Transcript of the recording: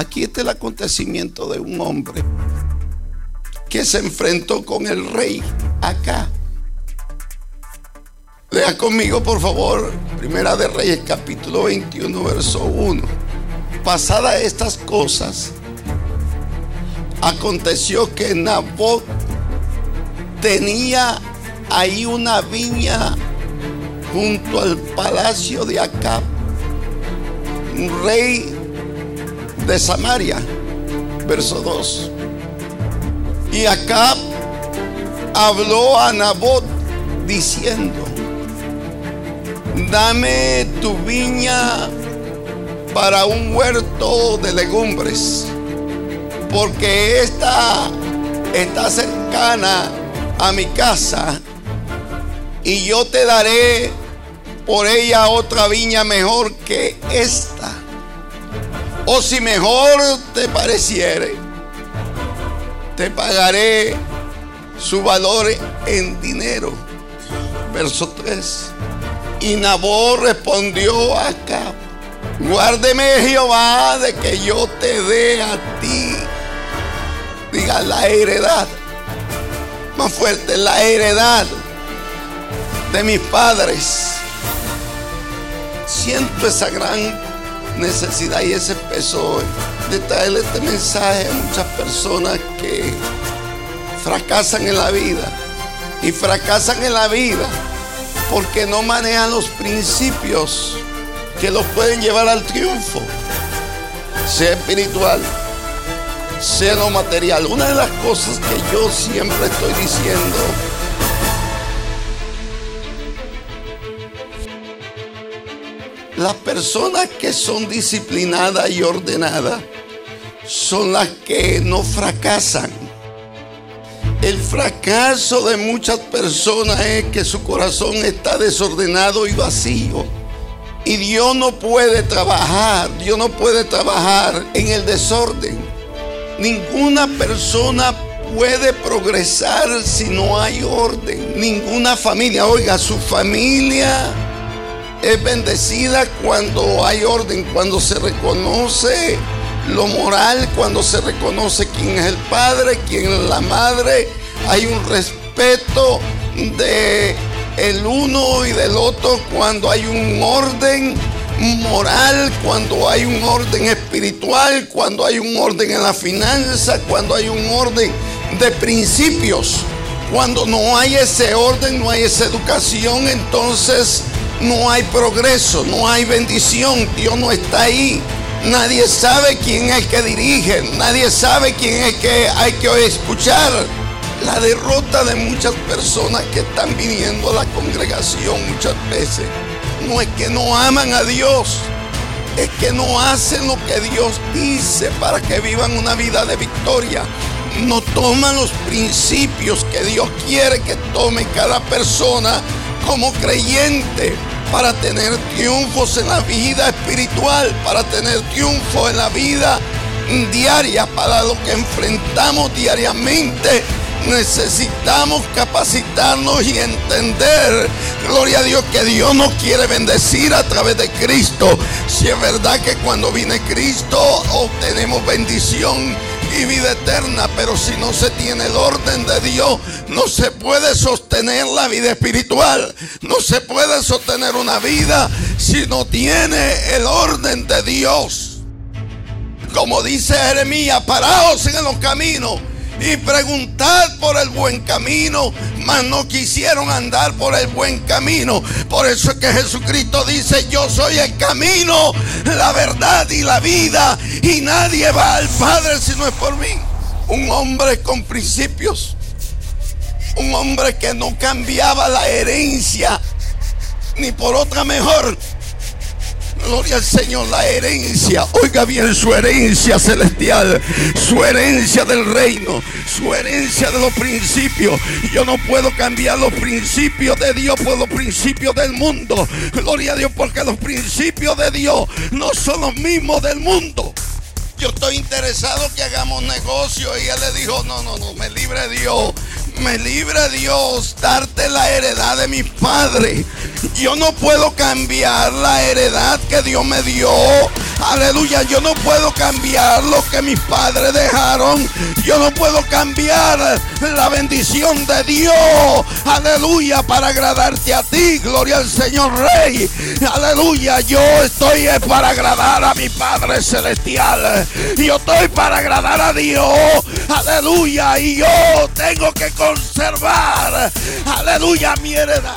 Aquí está el acontecimiento de un hombre que se enfrentó con el rey acá. Lea conmigo, por favor, Primera de Reyes, capítulo 21, verso 1. Pasadas estas cosas, aconteció que Nabot tenía ahí una viña junto al palacio de Acab, un rey de Samaria, verso 2. Y Acab habló a Nabot diciendo, dame tu viña para un huerto de legumbres, porque esta está cercana a mi casa y yo te daré por ella otra viña mejor que esta. O si mejor te pareciere, te pagaré su valor en dinero. Verso 3. Y Nabor respondió acá, guárdeme Jehová de que yo te dé a ti, diga la heredad, más fuerte, la heredad de mis padres. Siento esa gran necesidad y ese peso de traerle este mensaje a muchas personas que fracasan en la vida. Y fracasan en la vida porque no manejan los principios que los pueden llevar al triunfo, sea espiritual, sea lo material. Una de las cosas que yo siempre estoy diciendo, las personas que son disciplinadas y ordenadas son las que no fracasan. El fracaso de muchas personas es que su corazón está desordenado y vacío. Y Dios no puede trabajar, Dios no puede trabajar en el desorden. Ninguna persona puede progresar si no hay orden. Ninguna familia, oiga, su familia es bendecida cuando hay orden, cuando se reconoce lo moral, cuando se reconoce quién es el padre, quién es la madre, hay un respeto de el uno y del otro cuando hay un orden moral, cuando hay un orden espiritual, cuando hay un orden en la finanza, cuando hay un orden de principios. Cuando no hay ese orden, no hay esa educación, entonces no hay progreso, no hay bendición, Dios no está ahí. Nadie sabe quién es el que dirige, nadie sabe quién es el que hay que escuchar. La derrota de muchas personas que están viniendo a la congregación muchas veces no es que no aman a Dios, es que no hacen lo que Dios dice para que vivan una vida de victoria. No toman los principios que Dios quiere que tome cada persona como creyente para tener triunfos en la vida espiritual, para tener triunfo en la vida diaria, para lo que enfrentamos diariamente. Necesitamos capacitarnos y entender, gloria a Dios, que Dios nos quiere bendecir a través de Cristo. Si es verdad que cuando viene Cristo obtenemos bendición y vida eterna, pero si no se tiene el orden de Dios, no se puede sostener la vida espiritual, no se puede sostener una vida si no tiene el orden de Dios. Como dice Jeremías, paraos en los caminos y preguntad por el buen camino, mas no quisieron andar por el buen camino. Por eso es que Jesucristo dice, yo soy el camino, la verdad y la vida, y nadie va al Padre si no es por mí. Un hombre con principios, un hombre que no cambiaba la herencia ni por otra mejor Gloria al Señor, la herencia. Oiga bien su herencia celestial, su herencia del reino, su herencia de los principios. Yo no puedo cambiar los principios de Dios por los principios del mundo. Gloria a Dios, porque los principios de Dios no son los mismos del mundo. Yo estoy interesado que hagamos negocio. Y él le dijo, no, no, no, me libre Dios. Me libre Dios darte la heredad de mi padre. Yo no puedo cambiar la heredad que Dios me dio. Aleluya, yo no puedo cambiar lo que mis padres dejaron. Yo no puedo cambiar la bendición de Dios. Aleluya, para agradarte a ti. Gloria al Señor Rey. Aleluya, yo estoy para agradar a mi Padre Celestial. Yo estoy para agradar a Dios. Aleluya, y yo tengo que conservar. Aleluya, mi heredad.